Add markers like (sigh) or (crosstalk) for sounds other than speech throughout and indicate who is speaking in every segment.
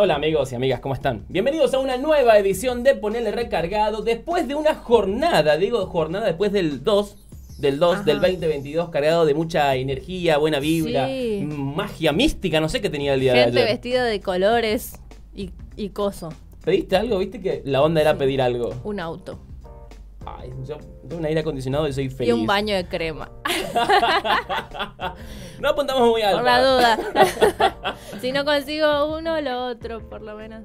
Speaker 1: Hola amigos y amigas, ¿cómo están? Bienvenidos a una nueva edición de Ponele Recargado después de una jornada, digo jornada después del 2, del 2
Speaker 2: Ajá.
Speaker 1: del 2022 cargado de mucha energía, buena vibra,
Speaker 2: Sí.
Speaker 1: magia mística, no sé qué tenía el día
Speaker 2: Gente
Speaker 1: de ayer.
Speaker 2: vestida de colores y, y coso.
Speaker 1: ¿Pediste algo? ¿Viste que la onda era
Speaker 2: Sí.
Speaker 1: pedir algo?
Speaker 2: Un auto.
Speaker 1: Ay, yo tengo un aire acondicionado y soy feliz.
Speaker 2: Y un baño de crema. (laughs)
Speaker 1: no apuntamos muy alto.
Speaker 2: Por la duda. (laughs) si no consigo uno, lo otro, por lo menos.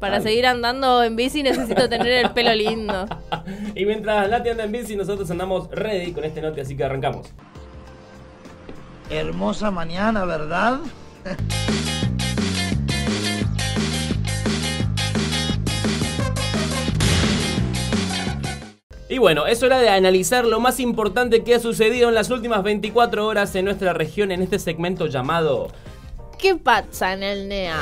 Speaker 2: Para
Speaker 1: Dale.
Speaker 2: seguir andando en bici necesito tener el pelo lindo. (laughs)
Speaker 1: Y mientras Nati anda en bici, nosotros andamos ready con este note, así que arrancamos.
Speaker 3: Hermosa mañana, ¿verdad?
Speaker 1: Y bueno, es hora de analizar lo más importante que ha sucedido en las últimas 24 horas en nuestra región en este segmento llamado...
Speaker 2: ¿Qué pasa en el NEA?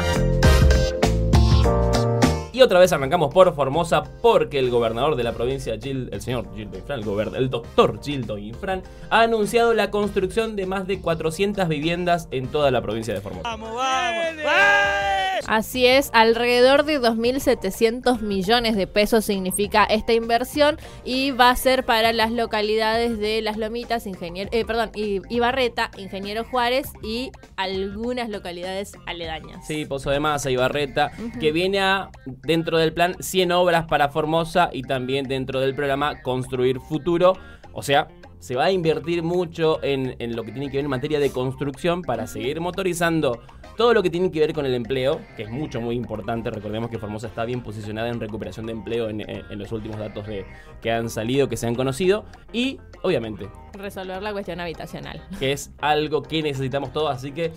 Speaker 1: Y otra vez arrancamos por Formosa porque el gobernador de la provincia, Gil- el señor Gildo Infran, el, gober- el doctor Gildo Infran, ha anunciado la construcción de más de 400 viviendas en toda la provincia de Formosa.
Speaker 2: Así es, alrededor de 2.700 millones de pesos significa esta inversión y va a ser para las localidades de Las Lomitas, Ingeniero, eh, perdón, Ibarreta, Ingeniero Juárez y algunas localidades aledañas.
Speaker 1: Sí, Pozo de Masa y Barreta, que viene a, dentro del plan 100 obras para Formosa y también dentro del programa Construir Futuro. O sea, se va a invertir mucho en, en lo que tiene que ver en materia de construcción para seguir motorizando todo lo que tiene que ver con el empleo, que es mucho, muy importante. Recordemos que Formosa está bien posicionada en recuperación de empleo en, en- en los últimos datos de, que han salido, que se han conocido. Y, obviamente,
Speaker 2: Resolver la cuestión habitacional.
Speaker 1: que es algo que necesitamos todos. Así que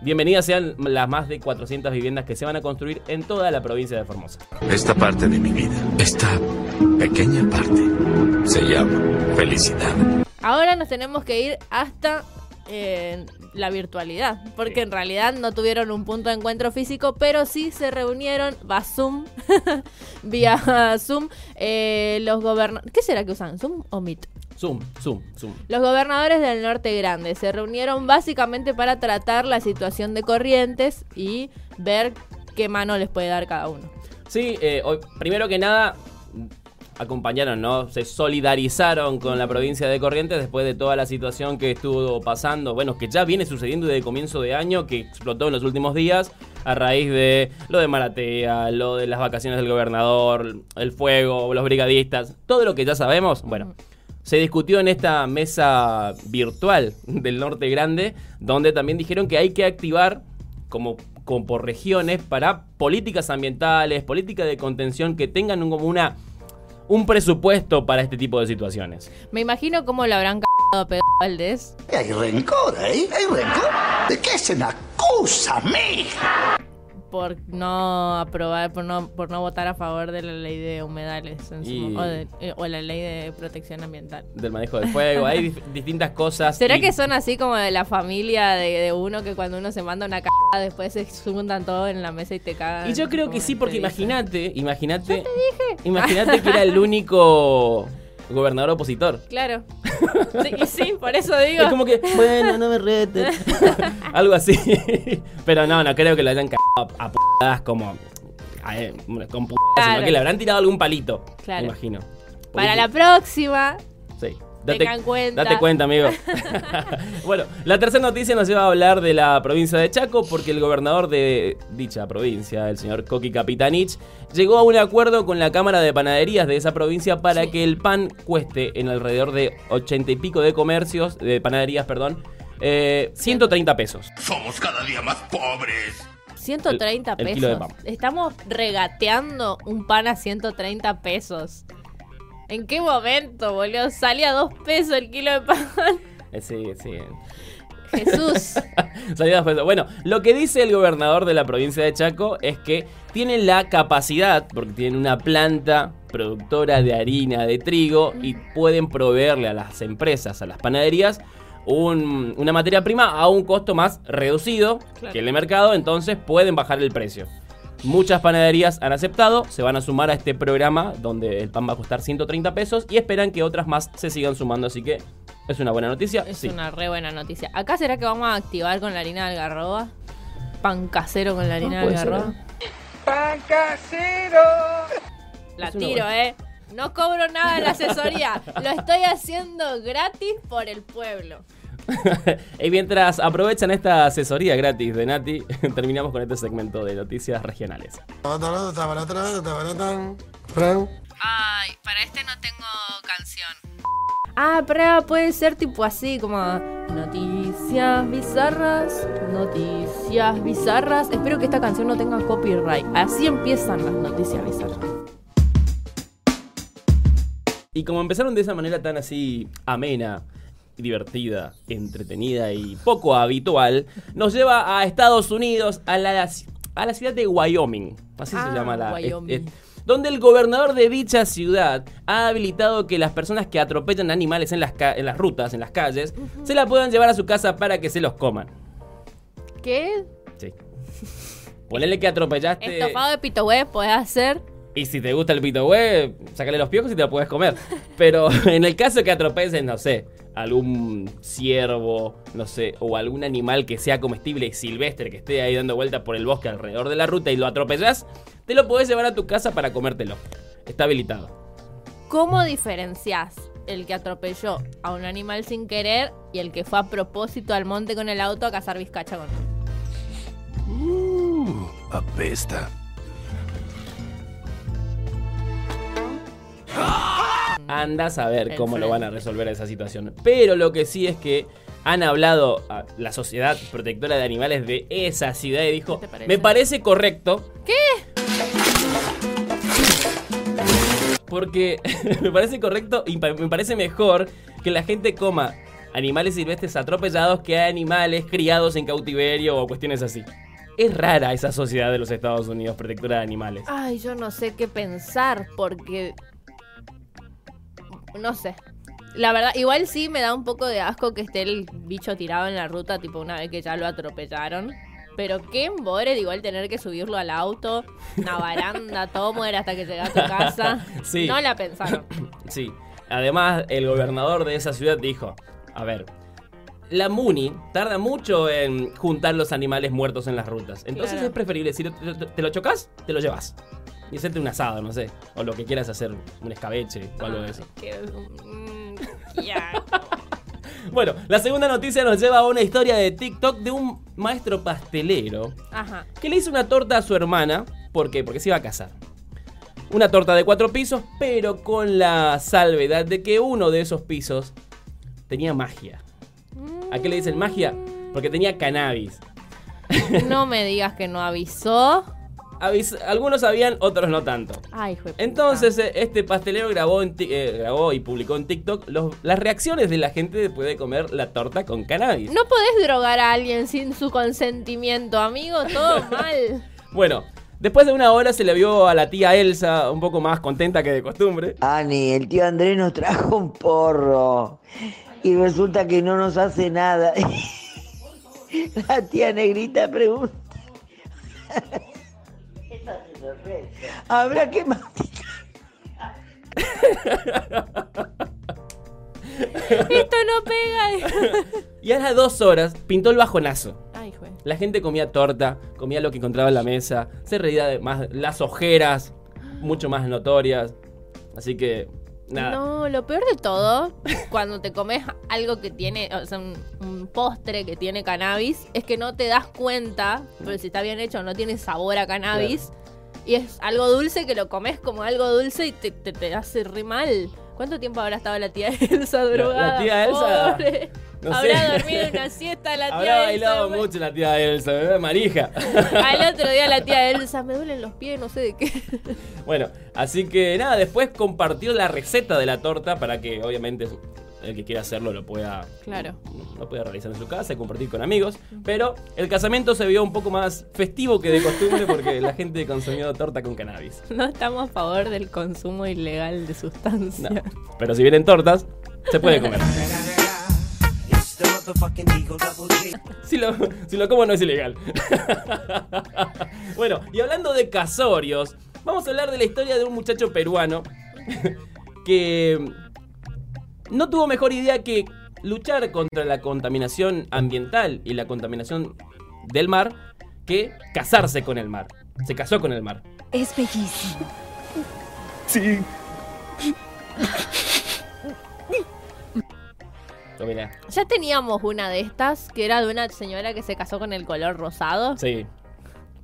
Speaker 1: bienvenidas sean las más de 400 viviendas que se van a construir en toda la provincia de Formosa.
Speaker 4: Esta parte de mi vida, esta pequeña parte, se llama felicidad.
Speaker 2: Ahora nos tenemos que ir hasta eh, la virtualidad, porque
Speaker 1: Sí.
Speaker 2: en realidad no tuvieron un punto de encuentro físico, pero sí se reunieron va Zoom, (laughs) vía Zoom, eh, los gobernadores... ¿Qué será que usan? ¿Zoom o Meet?
Speaker 1: Zoom, zoom, zoom.
Speaker 2: Los gobernadores del norte grande se reunieron básicamente para tratar la situación de corrientes y ver qué mano les puede dar cada uno.
Speaker 1: Sí, eh, hoy- primero que nada, acompañaron, ¿no? Se solidarizaron con la provincia de Corrientes después de toda la situación que estuvo pasando, bueno, que ya viene sucediendo desde comienzo de año, que explotó en los últimos días a raíz de lo de Maratea, lo de las vacaciones del gobernador, el fuego, los brigadistas, todo lo que ya sabemos, bueno. Se discutió en esta mesa virtual del Norte Grande, donde también dijeron que hay que activar como, como por regiones para políticas ambientales, políticas de contención que tengan como una un presupuesto para este tipo de situaciones.
Speaker 2: Me imagino cómo lo habrán cagado a Pedro Valdés.
Speaker 3: Hay rencor, ¿eh? Hay rencor. ¿De qué se me acusa a mí?
Speaker 2: Por no aprobar, por no, por no votar a favor de la ley de humedales en su-
Speaker 1: Y-
Speaker 2: o, de- eh, o la ley de protección ambiental.
Speaker 1: Del manejo del fuego, hay (laughs) distintas cosas.
Speaker 2: ¿Será
Speaker 1: y-
Speaker 2: que son así como de la familia de, de uno que cuando uno se manda una cagada después se juntan todos en la mesa y te cagan?
Speaker 1: Y yo creo que sí,
Speaker 2: te
Speaker 1: porque imagínate, imagínate. Imagínate que era el único gobernador opositor.
Speaker 2: Claro. Sí, y sí, por eso digo.
Speaker 1: Es como que, bueno, no me rete. (laughs) Algo así. Pero no, no creo que lo hayan cagado a p***adas como. a- con p***adas, sino que le habrán tirado algún palito.
Speaker 2: Claro.
Speaker 1: Me imagino.
Speaker 2: Para la próxima,
Speaker 1: Sí.
Speaker 2: Tengan cuenta.
Speaker 1: Date cuenta, amigo. (laughs) bueno, la tercera noticia nos lleva a hablar de la provincia de Chaco porque el gobernador de dicha provincia, el señor Coqui Capitanich, llegó a un acuerdo con la Cámara de Panaderías de esa provincia para que el pan cueste en alrededor de ochenta y pico de comercios, de panaderías, perdón, eh, 130 pesos.
Speaker 4: Somos cada día más pobres.
Speaker 2: 130
Speaker 1: El-
Speaker 2: pesos.
Speaker 1: el kilo de pan.
Speaker 2: Estamos regateando un pan a 130 pesos. ¿En qué momento, boludo? Salía a 2 pesos el kilo de pan.
Speaker 1: Eh, sí, sí.
Speaker 2: Jesús. (laughs)
Speaker 1: Bueno, lo que dice el gobernador de la provincia de Chaco es que tienen la capacidad, porque tienen una planta productora de harina de trigo y pueden proveerle a las empresas, a las panaderías, un- una materia prima a un costo más reducido
Speaker 2: Claro.
Speaker 1: que el de mercado, entonces pueden bajar el precio. Muchas panaderías han aceptado, se van a sumar a este programa donde el pan va a costar 130 pesos y esperan que otras más se sigan sumando, así que es una buena noticia.
Speaker 2: Es
Speaker 1: sí.
Speaker 2: una re buena noticia. ¿Acá será que vamos a activar con la harina de algarroba? pan casero con la harina de
Speaker 1: ser,
Speaker 2: algarroba.
Speaker 5: ¡Pan casero!
Speaker 2: La tiro,
Speaker 1: buena.
Speaker 2: ¿eh? No cobro nada en la asesoría. Lo estoy haciendo gratis por el pueblo. (laughs)
Speaker 1: y mientras aprovechan esta asesoría gratis de Nati, (laughs) terminamos con este segmento de noticias regionales.
Speaker 2: Ay, para este no tengo canción. Ah, pero puede ser tipo así, como noticias bizarras, noticias bizarras. Espero que esta canción no tenga copyright. Así empiezan las noticias bizarras.
Speaker 1: Y como empezaron de esa manera tan así amena, divertida, entretenida y poco habitual, nos lleva a Estados Unidos, a la, a la ciudad de Wyoming. Así
Speaker 2: Ah,
Speaker 1: se llama la...
Speaker 2: Wyoming.
Speaker 1: es- es- donde el gobernador de dicha ciudad ha habilitado que las personas que atropellan animales en las, ca- en las rutas, en las calles, se la puedan llevar a su casa para que se los coman.
Speaker 2: ¿Qué?
Speaker 1: Sí. Ponele que atropellaste...
Speaker 2: Estofado de pito web podés hacer.
Speaker 1: Y si te gusta el pito güey, sácale los piojos y te lo puedes comer. Pero (laughs) en el caso que atropelles, no sé, algún ciervo, no sé, o algún animal que sea comestible y silvestre que esté ahí dando vueltas por el bosque alrededor de la ruta y lo atropellas, te lo puedes llevar a tu casa para comértelo. Está habilitado.
Speaker 2: ¿Cómo diferencias el que atropelló a un animal sin querer y el que fue a propósito al monte con el auto a cazar bizcacha con
Speaker 4: Uh, apesta.
Speaker 1: Anda a saber
Speaker 2: El
Speaker 1: cómo lo van a resolver esa situación. Pero lo que sí es que han hablado a la Sociedad Protectora de Animales de esa ciudad y dijo, me parece correcto.
Speaker 2: ¿Qué?
Speaker 1: Porque (laughs) me parece correcto y me parece mejor que la gente coma animales silvestres atropellados que animales criados en cautiverio o cuestiones así. Es rara esa sociedad de los Estados Unidos protectora de animales.
Speaker 2: Ay, yo no sé qué pensar porque... No sé. La verdad, igual sí me da un poco de asco que esté el bicho tirado en la ruta, tipo una vez que ya lo atropellaron. Pero qué embore de igual tener que subirlo al auto, una baranda, (laughs) todo muere hasta que llega a tu casa. (laughs)
Speaker 1: Sí.
Speaker 2: No la pensaron. (clears throat)
Speaker 1: Sí. Además, el gobernador de esa ciudad dijo, a ver, la Muni tarda mucho en juntar los animales muertos en las rutas. Entonces
Speaker 2: Claro.
Speaker 1: es preferible, si te lo chocas, te lo llevas. Y hacerte un asado, no sé. O lo que quieras hacer, un escabeche o algo de eso.
Speaker 2: Qué- mm. (laughs)
Speaker 1: Bueno, la segunda noticia nos lleva a una historia de TikTok de un maestro pastelero
Speaker 2: Ajá.
Speaker 1: que le hizo una torta a su hermana. ¿Por qué? Porque se iba a casar. Una torta de cuatro pisos, pero con la salvedad de que uno de esos pisos tenía magia. ¿A qué le dicen magia? Porque tenía cannabis.
Speaker 2: No me digas que no avisó.
Speaker 1: Avis- Algunos sabían, otros no tanto.
Speaker 2: Ay, hijo de puta.
Speaker 1: Entonces, eh, este pastelero grabó, en ti- eh, grabó y publicó en TikTok los- las reacciones de la gente después de comer la torta con cannabis.
Speaker 2: No podés drogar a alguien sin su consentimiento, amigo. Todo (laughs) mal.
Speaker 1: Bueno, después de una hora se le vio a la tía Elsa un poco más contenta que de costumbre.
Speaker 6: Ani, el tío Andrés nos trajo un porro y resulta que no nos hace nada. (laughs) La tía negrita pregunta. Habrá que masticar.
Speaker 2: Esto no pega.
Speaker 1: Y a las dos horas pintó el bajonazo.
Speaker 2: Ay,
Speaker 1: La gente comía torta, comía lo que encontraba en la mesa, se reía de más las ojeras, mucho más notorias. Así que, nada.
Speaker 2: No, lo peor de todo, cuando te comes algo que tiene, o sea, un, un postre que tiene cannabis, es que no te das cuenta, pero si está bien hecho, no tiene sabor a cannabis. Y es algo dulce que lo comes como algo dulce y te, te, te hace re mal. ¿Cuánto tiempo habrá estado la tía (laughs) Elsa drogada?
Speaker 1: tía Elsa,
Speaker 2: Pobre.
Speaker 1: no
Speaker 2: habrá
Speaker 1: sé.
Speaker 2: dormido una siesta la (laughs) tía
Speaker 1: Habrá
Speaker 2: Elsa.
Speaker 1: bailado
Speaker 2: güey.
Speaker 1: mucho la tía Elsa, me ve manija. (laughs)
Speaker 2: Al otro día la tía Elsa, me duelen los pies, no sé de qué.
Speaker 1: bueno, así que nada, después compartió la receta de la torta para que obviamente el que quiera hacerlo lo pueda
Speaker 2: Claro.
Speaker 1: lo puede realizar en su casa y compartir con amigos. Pero el casamiento se vio un poco más festivo que de costumbre porque la gente consumió torta con cannabis. (laughs)
Speaker 2: No estamos a favor del consumo ilegal de
Speaker 1: No,
Speaker 2: sustancias.
Speaker 1: pero si vienen tortas, se puede comer. Si lo, si lo como no es ilegal. (laughs) bueno, y hablando de casorios, vamos a hablar de la historia de un muchacho peruano (laughs) que no tuvo mejor idea que luchar contra la contaminación ambiental y la contaminación del mar que casarse con el mar. Se casó con el mar.
Speaker 7: Es bellísimo.
Speaker 8: Sí.
Speaker 2: Ya teníamos una de estas, que era de una señora que se casó con el color rosado.
Speaker 1: Sí.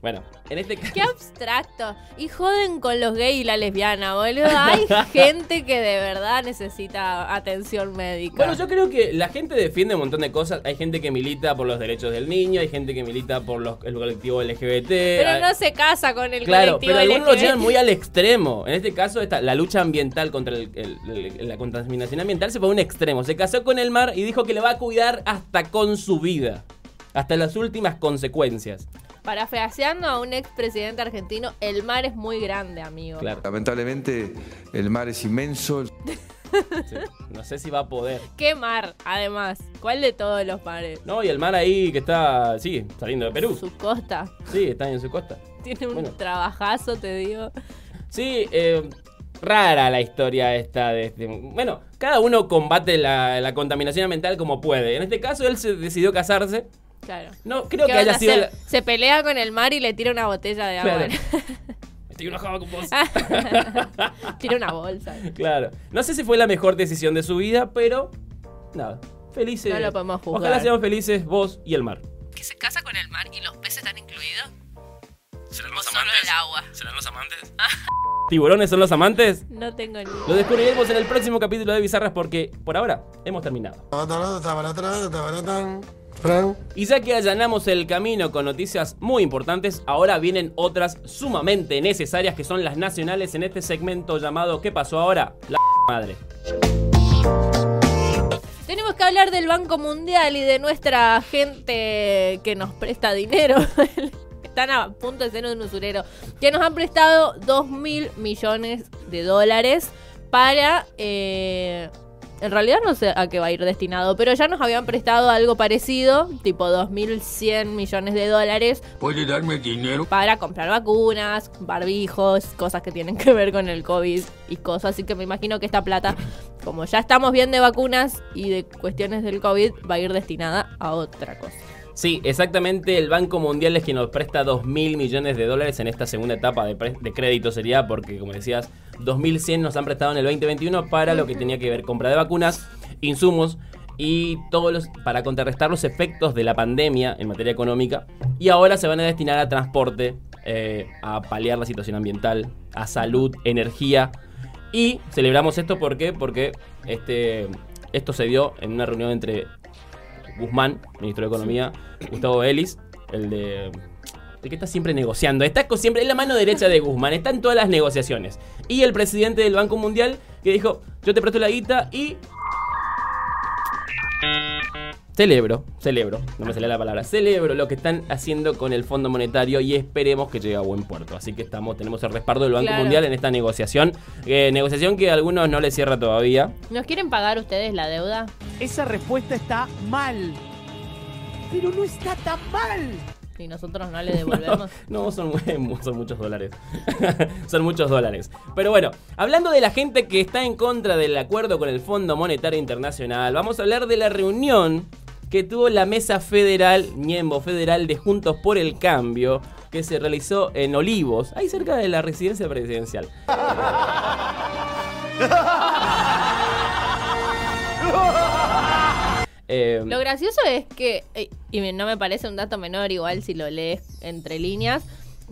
Speaker 1: Bueno, en este caso.
Speaker 2: Qué abstracto. Y joden con los gays y la lesbiana, boludo. (laughs) Hay gente que de verdad necesita atención médica.
Speaker 1: Bueno, yo creo que la gente defiende un montón de cosas. Hay gente que milita por los derechos del niño, hay gente que milita por los, el colectivo LGBT.
Speaker 2: Pero
Speaker 1: hay-
Speaker 2: no se casa con el
Speaker 1: Claro,
Speaker 2: colectivo
Speaker 1: pero algunos lo
Speaker 2: LGBT.
Speaker 1: llevan muy al extremo. En este caso, esta, la lucha ambiental contra el- el- el- la contaminación ambiental se fue a un extremo. Se casó con el mar y dijo que le va a cuidar hasta con su vida. Hasta las últimas consecuencias.
Speaker 2: Parafraseando a un expresidente argentino, el mar es muy grande, amigo.
Speaker 1: Claro.
Speaker 8: Lamentablemente, el mar es inmenso.
Speaker 1: sí. No sé si va a poder.
Speaker 2: ¿Qué mar, además? ¿Cuál de todos los mares?
Speaker 1: No, y el mar ahí que está, sí, saliendo de Perú.
Speaker 2: Su costa.
Speaker 1: Sí, está en su costa.
Speaker 2: Tiene un
Speaker 1: Bueno.
Speaker 2: trabajazo, te digo.
Speaker 1: Sí, eh, rara la historia esta de este. Bueno, cada uno combate la, la contaminación ambiental como puede. En este caso, él se decidió casarse.
Speaker 2: Claro.
Speaker 1: No creo
Speaker 2: ¿Qué
Speaker 1: que haya sido. la-
Speaker 2: Se pelea con el mar y le tira una botella de agua.
Speaker 1: Claro. (laughs) Estoy enojado con vos. (laughs)
Speaker 2: tira una bolsa.
Speaker 1: claro. No sé si fue la mejor decisión de su vida, pero. Nada. Felices.
Speaker 2: No lo podemos juzgar.
Speaker 1: Ojalá seamos felices vos y el mar.
Speaker 2: ¿Que se casa con el mar y los peces están incluidos?
Speaker 4: ¿Serán
Speaker 2: ¿O solo el agua?
Speaker 4: ¿Serán los amantes?
Speaker 1: ¿Tiburones son los amantes?
Speaker 2: No tengo ni
Speaker 1: Lo descubriremos en el próximo capítulo de Bizarras porque por ahora hemos terminado. Y ya que allanamos el camino con noticias muy importantes, ahora vienen otras sumamente necesarias que son las nacionales en este segmento llamado ¿Qué pasó ahora? La madre.
Speaker 2: Tenemos que hablar del Banco Mundial y de nuestra gente que nos presta dinero. (laughs) Están a punto de ser un usurero. Que nos han prestado 2 mil millones de dólares para... eh, en realidad no sé a qué va a ir destinado, pero ya nos habían prestado algo parecido, tipo 2.100 millones de dólares
Speaker 4: ¿Puede darme dinero?
Speaker 2: para comprar vacunas, barbijos, cosas que tienen que ver con el COVID y cosas. Así que me imagino que esta plata, como ya estamos bien de vacunas y de cuestiones del COVID, va a ir destinada a otra cosa.
Speaker 1: Sí, exactamente. El Banco Mundial es quien nos presta 2 mil millones de dólares en esta segunda etapa de, de crédito. Sería porque, como decías, 2.100 nos han prestado en el 2021 para lo que tenía que ver compra de vacunas, insumos y todos los para contrarrestar los efectos de la pandemia en materia económica. Y ahora se van a destinar a transporte, eh, a paliar la situación ambiental, a salud, energía. Y celebramos esto porque este, esto se dio en una reunión entre Guzmán, ministro de Economía, Gustavo Ellis, el de. El que está siempre negociando. Está siempre en la mano derecha de Guzmán. Está en todas las negociaciones. Y el presidente del Banco Mundial que dijo: Yo te presto la guita y. Celebro, celebro, no me sale la palabra, celebro lo que están haciendo con el Fondo Monetario y esperemos que llegue a buen puerto. Así que estamos, tenemos el respaldo del Banco
Speaker 2: Claro.
Speaker 1: Mundial en esta negociación. Eh, negociación que a algunos no les cierra todavía.
Speaker 2: ¿Nos quieren pagar ustedes la deuda?
Speaker 9: Esa respuesta está mal. Pero no está tan mal.
Speaker 2: Y nosotros no le devolvemos. (laughs)
Speaker 1: No, son, (laughs) mu- son muchos dólares. (laughs) son muchos dólares. Pero bueno, hablando de la gente que está en contra del acuerdo con el Fondo Monetario Internacional, vamos a hablar de la reunión que tuvo la mesa federal, miembro federal de Juntos por el Cambio, que se realizó en Olivos, ahí cerca de la residencia presidencial. (laughs) Eh,
Speaker 2: Lo gracioso es que, eh, y no me parece un dato menor, igual si lo lees entre líneas,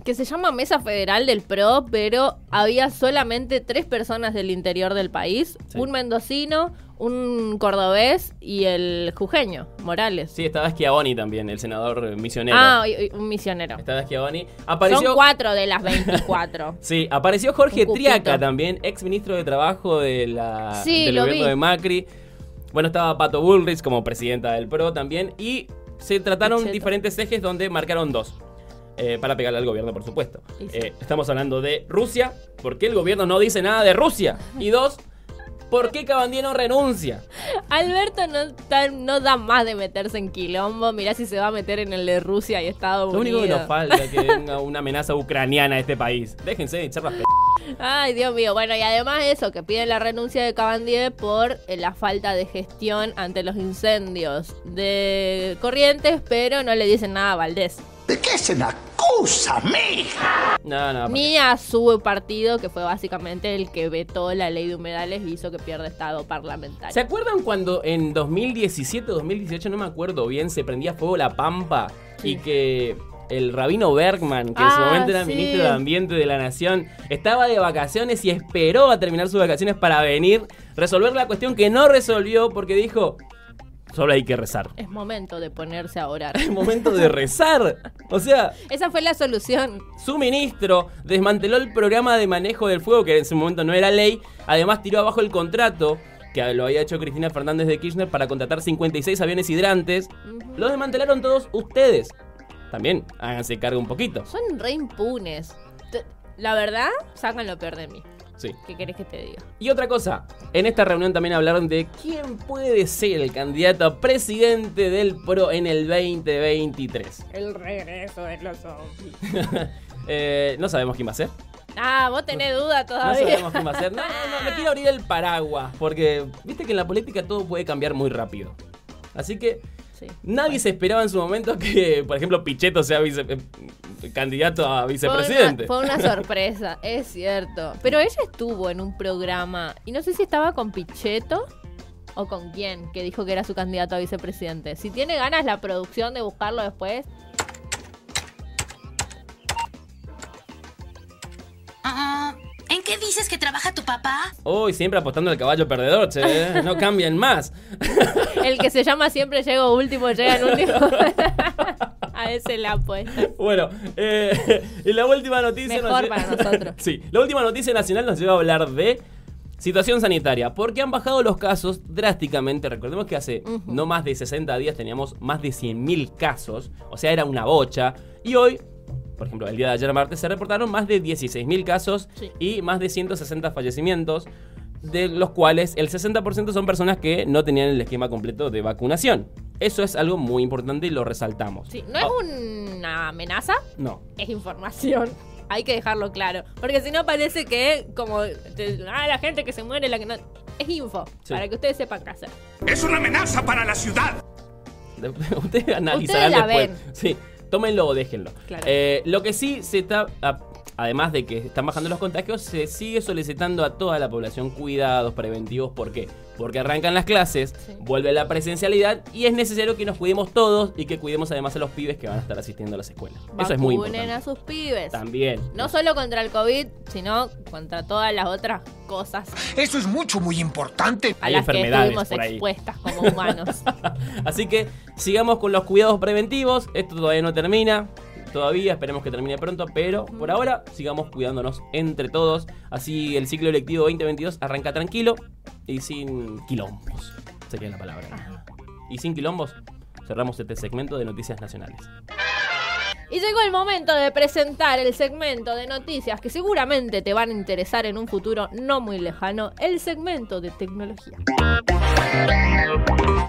Speaker 2: que se llama Mesa Federal del PRO, pero había solamente tres personas del interior del país,
Speaker 1: Sí.
Speaker 2: un mendocino, un cordobés y el jujeño, Morales.
Speaker 1: sí, estaba Schiavoni también, el senador eh, misionero.
Speaker 2: Ah, un misionero.
Speaker 1: Estaba Schiavoni. Apareció...
Speaker 2: Son cuatro de las 24. (laughs)
Speaker 1: Sí, apareció Jorge. Triaca también, ex ministro de Trabajo de la,
Speaker 2: Sí,
Speaker 1: del gobierno
Speaker 2: vi.
Speaker 1: de Macri. Bueno, estaba Pato Bullrich como presidenta del PRO también. Y se trataron
Speaker 2: Cheto.
Speaker 1: diferentes ejes donde marcaron dos. eh, para pegarle al gobierno, por supuesto. Eh, estamos hablando de Rusia, ¿por qué el gobierno no dice nada de Rusia? Y dos, ¿por qué Cabandier no renuncia?
Speaker 2: Alberto no, da más de meterse en quilombo. Mirá si se va a meter en el de Rusia y Estados
Speaker 1: Lo único
Speaker 2: Unidos.
Speaker 1: que nos falta es que (laughs) venga una amenaza ucraniana a este país. Déjense de echar las pe-
Speaker 2: Ay, Dios mío. Bueno, y además eso, que piden la renuncia de Cabandier por eh, la falta de gestión ante los incendios de Corrientes, pero no le dicen nada a Valdés.
Speaker 3: ¿De qué se me mí?
Speaker 1: No, no.
Speaker 2: Ni a su partido, que fue básicamente el que vetó la ley de humedales y hizo que pierda estado parlamentario.
Speaker 1: ¿Se acuerdan cuando en 2017 o 2018, no me acuerdo bien, se prendía fuego la pampa y que el rabino Bergman, que en su
Speaker 2: Ah,
Speaker 1: momento era
Speaker 2: sí.
Speaker 1: ministro de Ambiente de la Nación, estaba de vacaciones y esperó a terminar sus vacaciones para venir, resolver la cuestión que no resolvió porque dijo, solo hay que rezar.
Speaker 2: Es momento de ponerse a orar.
Speaker 1: Es momento de rezar. O sea,
Speaker 2: Esa fue la solución.
Speaker 1: su ministro desmanteló el programa de manejo del fuego, que en ese momento no era ley. Además, tiró abajo el contrato que lo había hecho Cristina Fernández de Kirchner para contratar 56 aviones hidrantes. Lo desmantelaron todos ustedes. También háganse cargo un poquito.
Speaker 2: Son re impunes. La verdad, sacan lo peor de mí.
Speaker 1: Sí.
Speaker 2: ¿Qué querés que te diga?
Speaker 1: Y otra cosa, en esta reunión también hablaron de quién puede ser el candidato a presidente del PRO en el 2023.
Speaker 2: El regreso de los zombies. (laughs)
Speaker 1: Eh, no sabemos quién va a ser.
Speaker 2: Ah, vos tenés duda
Speaker 1: No
Speaker 2: todavía.
Speaker 1: sabemos quién va a ser. No, no, no, me quiero abrir el paraguas. Porque viste que en la política todo puede cambiar muy rápido. Así que
Speaker 2: Sí.
Speaker 1: nadie se esperaba en su momento que, por ejemplo, Pichetto sea vice- eh, candidato a vicepresidente.
Speaker 2: Fue una, fue una (laughs) sorpresa, es cierto. Pero ella estuvo en un programa y no sé si estaba con Pichetto o con quién, que dijo que era su candidato a vicepresidente. Si tiene ganas la producción de buscarlo después,
Speaker 7: Ah, ¿En qué dices que trabaja tu papá?
Speaker 1: Uy, siempre apostando al caballo perdedor, che. ¿eh? No cambian más. (laughs)
Speaker 2: el que se llama siempre llego último, llega en último. (laughs) a ese la apuesta.
Speaker 1: Bueno, eh, (laughs) y la última noticia...
Speaker 2: Mejor
Speaker 1: lle-
Speaker 2: para nosotros.
Speaker 1: sí, la última noticia nacional nos lleva a hablar de situación sanitaria, porque han bajado los casos drásticamente. Recordemos que hace no más de 60 días teníamos más de 100.000 casos, o sea, era una bocha. Y hoy, por ejemplo, el día de ayer martes, se reportaron más de 16.000 casos
Speaker 2: Sí.
Speaker 1: y más de 160 fallecimientos, de los cuales el 60% son personas que no tenían el esquema completo de vacunación. Eso es algo muy importante y lo resaltamos.
Speaker 2: Sí, no es
Speaker 1: Ah,
Speaker 2: una amenaza,
Speaker 1: No,
Speaker 2: es información. (laughs) Hay que dejarlo claro. Porque si no parece que como te- ah, la gente que se muere, la que no. Es info.
Speaker 1: Sí.
Speaker 2: Para que ustedes sepan qué hacer.
Speaker 5: Es una amenaza para la ciudad. (laughs)
Speaker 1: Ustedes analizarán
Speaker 2: la
Speaker 1: después.
Speaker 2: ven.
Speaker 1: Sí, tómenlo o déjenlo.
Speaker 2: Claro.
Speaker 1: Eh, lo que sí se está. Además de que están bajando los contagios, se sigue solicitando a toda la población cuidados preventivos. ¿Por qué? Porque arrancan las clases,
Speaker 2: Sí.
Speaker 1: vuelve la presencialidad y es necesario que nos cuidemos todos y que cuidemos además a los pibes que van a estar asistiendo a las escuelas. Eso es muy
Speaker 2: Vacunen
Speaker 1: importante.
Speaker 2: a sus pibes.
Speaker 1: También.
Speaker 2: No solo contra el COVID, sino contra todas las otras cosas
Speaker 5: Eso es mucho, muy importante.
Speaker 2: a
Speaker 1: Hay
Speaker 2: las que
Speaker 1: enfermedades
Speaker 2: estuvimos
Speaker 1: por ahí.
Speaker 2: expuestas como humanos. (laughs)
Speaker 1: Así que sigamos con los cuidados preventivos. Esto todavía no termina. Todavía esperemos que termine pronto, pero por ahora sigamos cuidándonos entre todos. Así el ciclo electivo 2022 arranca tranquilo y sin quilombos. Sería la palabra. Y sin quilombos cerramos este segmento de noticias nacionales.
Speaker 2: Y llegó el momento de presentar el segmento de noticias que seguramente te van a interesar en un futuro no muy lejano, el segmento de tecnología.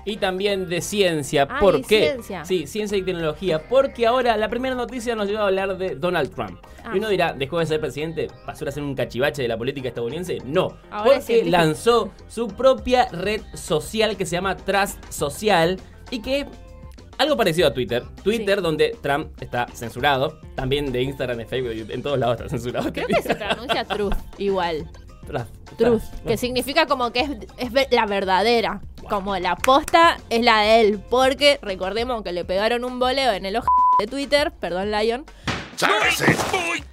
Speaker 1: Y también de ciencia. ¿Por qué?
Speaker 2: ciencia.
Speaker 1: Sí, ciencia y tecnología. Porque ahora la primera noticia nos lleva a hablar de Donald Trump.
Speaker 2: Ah.
Speaker 1: Y uno dirá, ¿dejó de ser presidente? ¿Pasó a ser un cachivache de la política estadounidense? No.
Speaker 2: Ahora
Speaker 1: porque lanzó su propia red social que se llama Trust Social. Y que algo parecido a Twitter. Twitter,
Speaker 2: Sí.
Speaker 1: donde Trump está censurado. También de Instagram, de Facebook, en todos lados está censurado.
Speaker 2: Creo que se (laughs) pronuncia truth igual.
Speaker 1: Trust.
Speaker 2: Truth,
Speaker 1: Trust.
Speaker 2: que significa como que es, la verdadera. Como la posta es la de él. Porque recordemos que le pegaron un boleo en el ojo de Twitter, perdón Lion,
Speaker 5: Uy.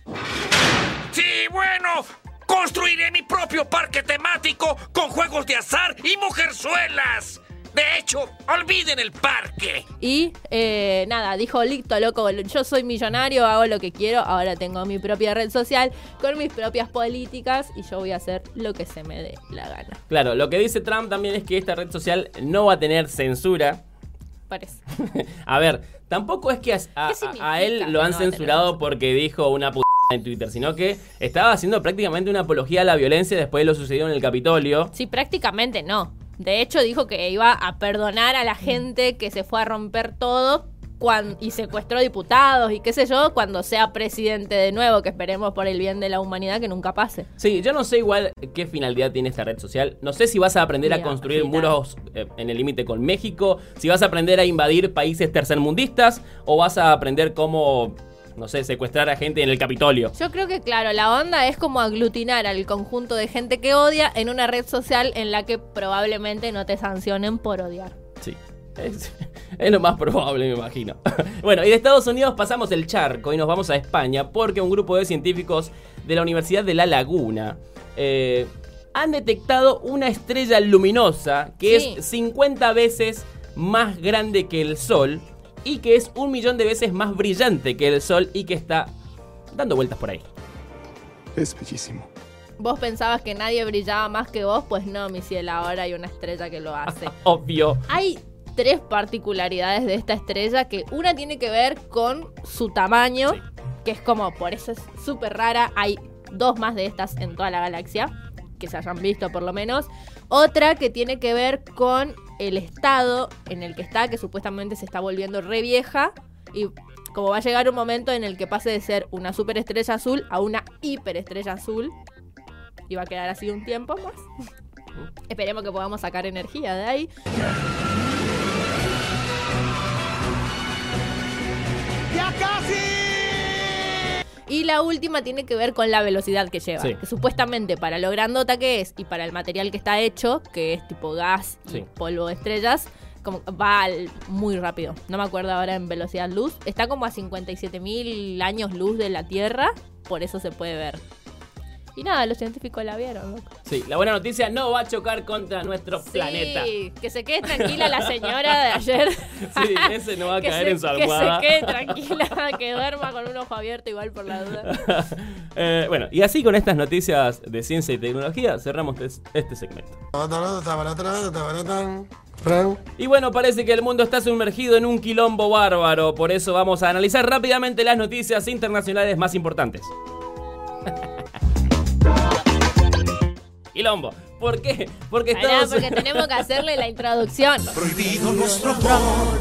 Speaker 5: Sí, bueno. Construiré mi propio parque temático con juegos de azar y mujerzuelas. De hecho, olviden el parque.
Speaker 2: Y eh, nada, dijo, listo, loco, yo soy millonario, hago lo que quiero, ahora tengo mi propia red social con mis propias políticas y yo voy a hacer lo que se me dé la gana.
Speaker 1: Claro, lo que dice Trump también es que esta red social no va a tener censura.
Speaker 2: Parece. (laughs)
Speaker 1: A ver, tampoco es que a, a-
Speaker 2: ¿Qué significa
Speaker 1: a él lo han
Speaker 2: no
Speaker 1: censurado porque dijo una p en Twitter, sino que estaba haciendo prácticamente una apología a la violencia después de lo sucedido en el Capitolio.
Speaker 2: Sí, prácticamente no. De hecho, dijo que iba a perdonar a la gente que se fue a romper todo y secuestró diputados y qué sé yo, cuando sea presidente de nuevo, que esperemos por el bien de la humanidad que nunca pase.
Speaker 1: Sí, yo no sé igual qué finalidad tiene esta red social. No sé si vas a aprender a construir muros eh, en el límite con México, si vas a aprender a invadir países tercermundistas o vas a aprender cómo, no sé, secuestrar a gente en el Capitolio.
Speaker 2: Yo creo que, claro, la onda es como aglutinar al conjunto de gente que odia en una red social en la que probablemente no te sancionen por odiar.
Speaker 1: Sí. Es, (laughs) es lo más probable, me imagino. (laughs) bueno, y de Estados Unidos pasamos el charco y nos vamos a España porque un grupo de científicos de la Universidad de La Laguna eh, han detectado una estrella luminosa que
Speaker 2: Sí.
Speaker 1: es 50 veces más grande que el Sol y que es un millón de veces más brillante que el Sol y que está dando vueltas por ahí.
Speaker 8: Es bellísimo.
Speaker 2: Vos pensabas que nadie brillaba más que vos, pues no, mi cielo, ahora hay una estrella que lo hace. (laughs)
Speaker 1: Obvio.
Speaker 2: Hay tres particularidades de esta estrella que una tiene que ver con su tamaño,
Speaker 1: Sí.
Speaker 2: que es como, por eso es súper rara. Hay dos más de estas en toda la galaxia, que se hayan visto por lo menos. Otra que tiene que ver con el estado en el que está, que supuestamente se está volviendo re vieja. Y como va a llegar un momento en el que pase de ser una superestrella azul a una hiperestrella azul. Y va a quedar así un tiempo más. (laughs) Esperemos que podamos sacar energía de ahí.
Speaker 9: ¡Ya casi!
Speaker 2: Y la última tiene que ver con la velocidad que lleva.
Speaker 1: Sí.
Speaker 2: Que supuestamente para lo grandota que es y para el material que está hecho, que es tipo gas y
Speaker 1: Sí.
Speaker 2: polvo de estrellas, como va al- muy rápido. No me acuerdo ahora en velocidad luz. Está como a 57.000 años luz de la Tierra, por eso se puede ver. Y nada, los científicos la vieron, loco.
Speaker 1: Sí, la buena noticia no va a chocar contra nuestro planeta.
Speaker 2: Sí, que se quede tranquila la señora de ayer. (laughs)
Speaker 1: Sí, ese no va a caer
Speaker 2: se-
Speaker 1: en su almohada.
Speaker 2: Que se quede tranquila, (laughs) que duerma con un ojo abierto igual por la duda. (laughs)
Speaker 1: Eh, bueno, y así con estas noticias de ciencia y tecnología cerramos es- este segmento. Y bueno, parece que el mundo está sumergido en un quilombo bárbaro, por eso vamos a analizar rápidamente las noticias internacionales más importantes. Quilombo, ¿por qué? Porque
Speaker 2: Pará,
Speaker 1: estamos...
Speaker 2: porque tenemos que hacerle la introducción.
Speaker 3: Prohibido nuestro amor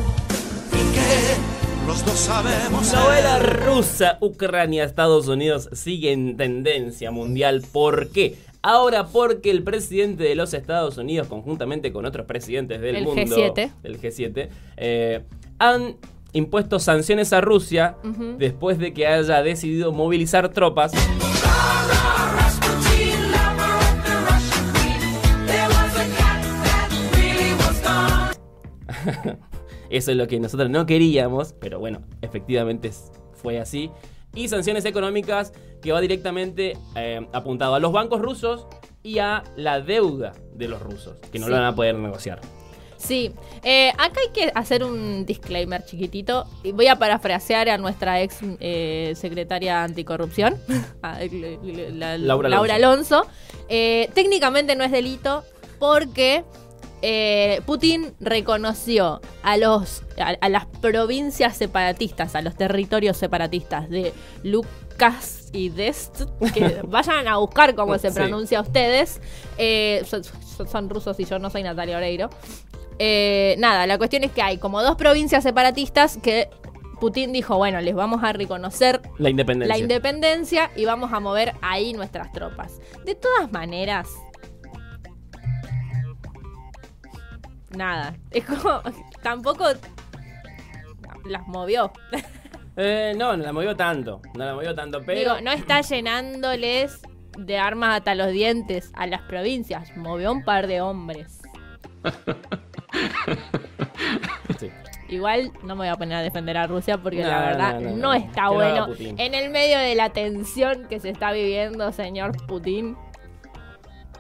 Speaker 3: y que los dos sabemos
Speaker 1: Novela rusa, Ucrania, Estados Unidos sigue en tendencia mundial. ¿Por qué? Ahora porque el presidente de los Estados Unidos, conjuntamente con otros presidentes del
Speaker 2: El
Speaker 1: mundo,
Speaker 2: G7.
Speaker 1: el G7, eh, han impuesto sanciones a Rusia después de que haya decidido movilizar tropas. (laughs) Eso es lo que nosotros no queríamos, pero bueno, efectivamente fue así. Y sanciones económicas que va directamente eh, apuntado a los bancos rusos y a la deuda de los rusos, que no
Speaker 2: Sí.
Speaker 1: lo van a poder negociar.
Speaker 2: Sí, eh, acá hay que hacer un disclaimer chiquitito. Voy a parafrasear a nuestra ex eh, secretaria anticorrupción, (laughs) a- la- la-
Speaker 1: Laura
Speaker 2: Laura Alonso. Técnicamente no es delito porque eh, Putin reconoció a, los, a, a las provincias separatistas, a los territorios separatistas de Lucas y Dest, que (laughs) vayan a buscar cómo se
Speaker 1: Sí.
Speaker 2: pronuncia a ustedes. Eh, son rusos y yo no soy Natalia Oreiro. Eh, nada, la cuestión es que hay como dos provincias separatistas que Putin dijo, bueno, les vamos a reconocer
Speaker 1: La independencia.
Speaker 2: la independencia y vamos a mover ahí nuestras tropas. De todas maneras, nada, es como, (laughs) tampoco las movió.
Speaker 1: Eh, no, no la movió tanto. No la movió tanto, pero.
Speaker 2: Digo, no está llenándoles de armas hasta los dientes a las provincias, movió un par de hombres. (laughs)
Speaker 1: Sí.
Speaker 2: Igual no me voy a poner a defender a Rusia porque
Speaker 1: No,
Speaker 2: la verdad
Speaker 1: no,
Speaker 2: no,
Speaker 1: no, no.
Speaker 2: está bueno. En el medio de la tensión que se está viviendo, señor Putin.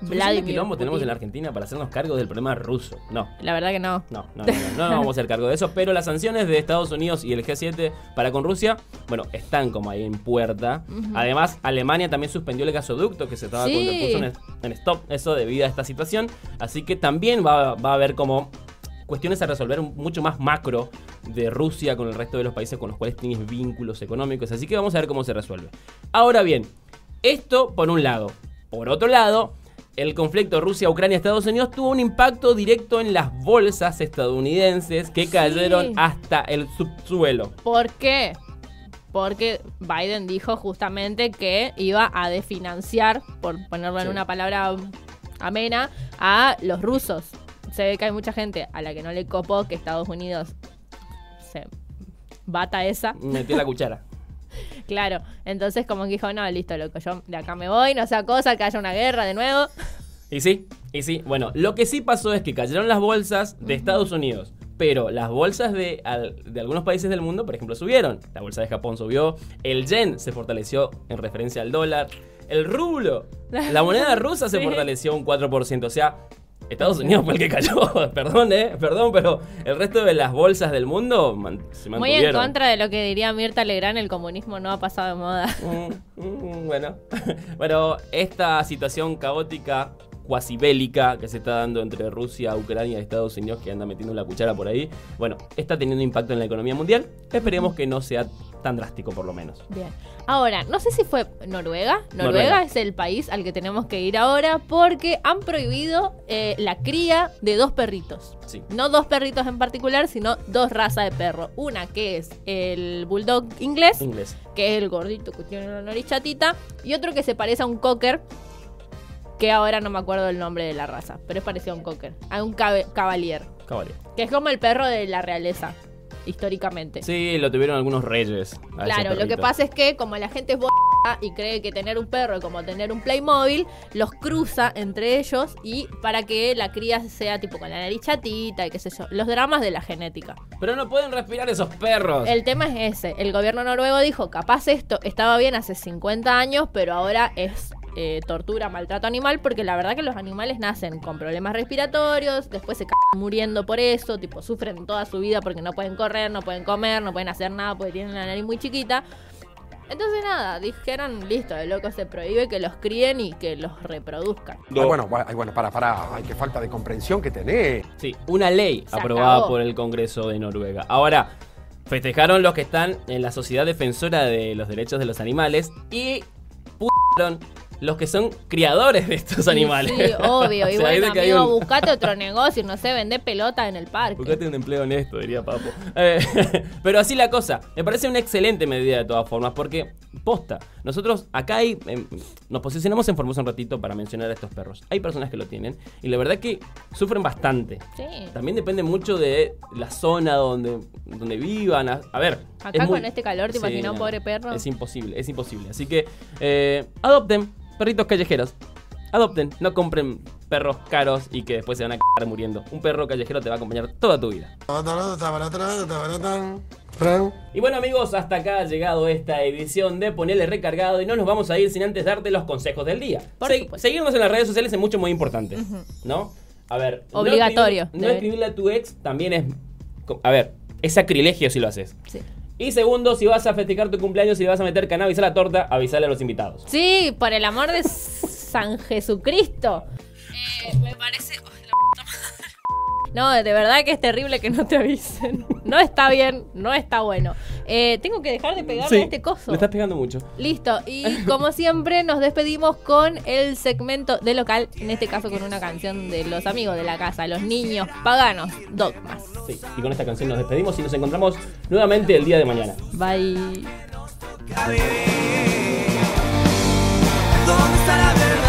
Speaker 1: Vladimir quilombo tenemos
Speaker 2: Putin.
Speaker 1: en la Argentina para hacernos cargo del problema ruso. No.
Speaker 2: La verdad que no.
Speaker 1: No, no, no, no, no vamos a hacer cargo de eso, pero las sanciones de Estados Unidos y el G7 para con Rusia, bueno, están como ahí en puerta. Además, Alemania también suspendió el gasoducto que se estaba
Speaker 2: Sí.
Speaker 1: con- puso en, en stop eso debido a esta situación, así que también va, va a haber como cuestiones a resolver mucho más macro de Rusia con el resto de los países con los cuales tienes vínculos económicos, así que vamos a ver cómo se resuelve. Ahora bien, esto por un lado. Por otro lado, el conflicto Rusia-Ucrania-Estados Unidos tuvo un impacto directo en las bolsas estadounidenses que cayeron hasta el subsuelo.
Speaker 2: ¿Por qué? Porque Biden dijo justamente que iba a desfinanciar, por ponerlo en
Speaker 1: Sí.
Speaker 2: una palabra amena, a los rusos. Se ve que hay mucha gente a la que no le copó que Estados Unidos se bata esa.
Speaker 1: Metió la cuchara.
Speaker 2: Claro, entonces como que dijo, no, listo, loco, yo de acá me voy, no sea cosa que haya una guerra de nuevo.
Speaker 1: Y sí, y sí. Bueno, lo que sí pasó es que cayeron las bolsas de Estados Unidos. Pero las bolsas de, al- de algunos países del mundo, por ejemplo, subieron. La bolsa de Japón subió. El yen se fortaleció en referencia al dólar. El rublo, la moneda rusa se (laughs)
Speaker 2: Sí.
Speaker 1: fortaleció un 4%. O sea, Estados Unidos fue el que cayó. (laughs) perdón, eh, perdón, pero el resto de las bolsas del mundo man- se
Speaker 2: Muy
Speaker 1: mantuvieron.
Speaker 2: en contra de lo que diría Mirta Legrand, el comunismo no ha pasado de moda.
Speaker 1: Mm, mm, bueno, (laughs) bueno, esta situación caótica, cuasi bélica que se está dando entre Rusia, Ucrania y Estados Unidos, que anda metiendo la cuchara por ahí, bueno, está teniendo impacto en la economía mundial. Esperemos que no sea tan drástico, por lo menos.
Speaker 2: Bien. Ahora, no sé si fue Noruega. Noruega,
Speaker 1: Noruega.
Speaker 2: es el país al que tenemos que ir ahora porque han prohibido eh, la cría de dos perritos.
Speaker 1: Sí.
Speaker 2: No dos perritos en particular, sino dos razas de perro. Una que es el bulldog inglés,
Speaker 1: Inglés.
Speaker 2: que es el gordito que tiene la nariz chatita, y otro que se parece a un cocker, que ahora no me acuerdo el nombre de la raza, pero es parecido a un cocker, a un cavalier,
Speaker 1: Caballero.
Speaker 2: que es como el perro de la realeza, históricamente.
Speaker 1: Sí, lo tuvieron algunos reyes.
Speaker 2: Claro, lo que pasa es que como la gente es y cree que tener un perro es como tener un Playmobil, los cruza entre ellos y para que la cría sea tipo con la nariz chatita y qué sé yo, los dramas de la genética.
Speaker 1: Pero no pueden respirar esos perros.
Speaker 2: El tema es ese, el gobierno noruego dijo, capaz esto estaba bien hace 50 años, pero ahora es eh, tortura, maltrato animal, porque la verdad que los animales nacen con problemas respiratorios, después se caen muriendo por eso, tipo sufren toda su vida porque no pueden correr, no pueden comer, no pueden hacer nada porque tienen la nariz muy chiquita. Entonces nada, dijeron, listo, el loco se prohíbe que los críen y que los reproduzcan.
Speaker 10: Ay, bueno, ay, bueno, para, para. Ay, qué falta de comprensión que tenés.
Speaker 1: Sí, una ley
Speaker 2: Se
Speaker 1: aprobada
Speaker 2: acabó.
Speaker 1: por el Congreso de Noruega. Ahora, festejaron los que están en la Sociedad Defensora de los Derechos de los Animales y pudieron los que son criadores de estos animales.
Speaker 2: Sí, obvio. (laughs)
Speaker 1: O sea,
Speaker 2: bueno, amigo,
Speaker 1: un-
Speaker 2: buscate otro negocio, no sé, vende pelota en el parque.
Speaker 1: Buscate un empleo honesto, diría Papo. (laughs) Eh, (laughs) pero así la cosa. Me parece una excelente medida de todas formas, porque, posta, nosotros acá hay, em, nos posicionamos en Formosa un ratito para mencionar a estos perros. Hay personas que lo tienen y la verdad que sufren bastante.
Speaker 2: Sí.
Speaker 1: También depende mucho de la zona donde, donde vivan. A, a ver.
Speaker 2: Acá
Speaker 1: es muy-
Speaker 2: con este calor, ¿te imaginas un pobre perro?
Speaker 1: Es imposible, es imposible. Así que eh, adopten perritos callejeros. Adopten, no compren perros caros y que después se van a cagar muriendo. Un perro callejero te va a acompañar toda tu vida. Y bueno amigos, hasta acá ha llegado esta edición de Ponele Recargado y no nos vamos a ir sin antes darte los consejos del día. Se- seguirnos en las redes sociales es mucho muy importante, ¿no? A ver, no
Speaker 2: Obligatorio.
Speaker 1: escribir- No, escribirle a tu ex también es... A ver, es sacrilegio si lo haces.
Speaker 2: Sí.
Speaker 1: Y segundo, si vas a festejar tu cumpleaños y le vas a meter cannabis a la torta, avisale a los invitados.
Speaker 2: Sí, por el amor de San Jesucristo. Eh, me parece. Madre. No, de verdad que es terrible que no te avisen. No está bien, no está bueno. Eh, tengo que dejar de pegarle a este coso.
Speaker 1: Le estás pegando mucho.
Speaker 2: Listo, y como siempre nos despedimos con el segmento de local, en este caso con una canción de los amigos de la casa, los niños paganos, dogmas.
Speaker 1: Sí, y con esta canción nos despedimos y nos encontramos nuevamente el día de mañana.
Speaker 2: Bye.
Speaker 11: ¿Dónde está la verdad?